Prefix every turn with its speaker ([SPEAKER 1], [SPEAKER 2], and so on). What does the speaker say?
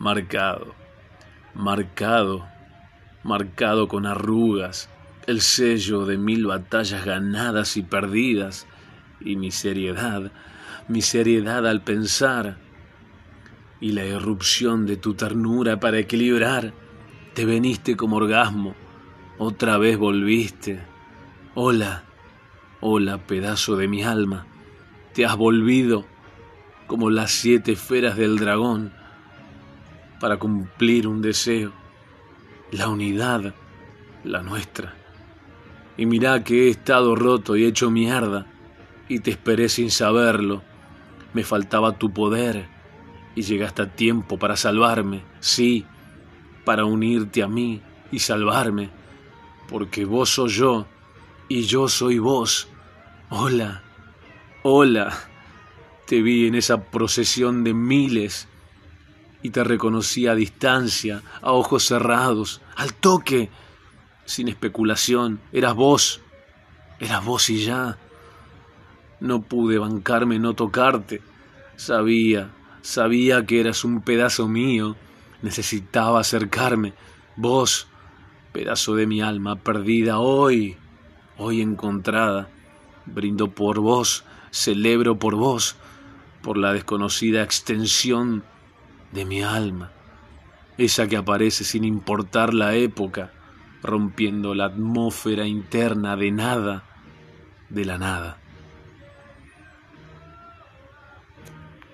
[SPEAKER 1] marcado, marcado, marcado con arrugas, el sello de mil batallas ganadas y perdidas, y mi seriedad, mi seriedad al pensar, y la irrupción de tu ternura para equilibrar, te veniste como orgasmo, otra vez volviste. Hola, hola pedazo de mi alma, te has volvido como las siete esferas del dragón para cumplir un deseo, la unidad, la nuestra. Y mirá que he estado roto y hecho mierda, y te esperé sin saberlo. Me faltaba tu poder, y llegaste a tiempo para salvarme, sí, para unirte a mí y salvarme, porque vos soy yo, y yo soy vos. Hola, hola, te vi en esa procesión de miles y te reconocí a distancia, a ojos cerrados, al toque, sin especulación. Eras vos, eras vos y ya. No pude bancarme no tocarte. Sabía, sabía que eras un pedazo mío. Necesitaba acercarme. Vos, pedazo de mi alma perdida hoy, hoy encontrada. Brindo por vos, celebro por vos, por la desconocida extensión de mi alma, esa que aparece sin importar la época, rompiendo la atmósfera interna de nada, de la nada.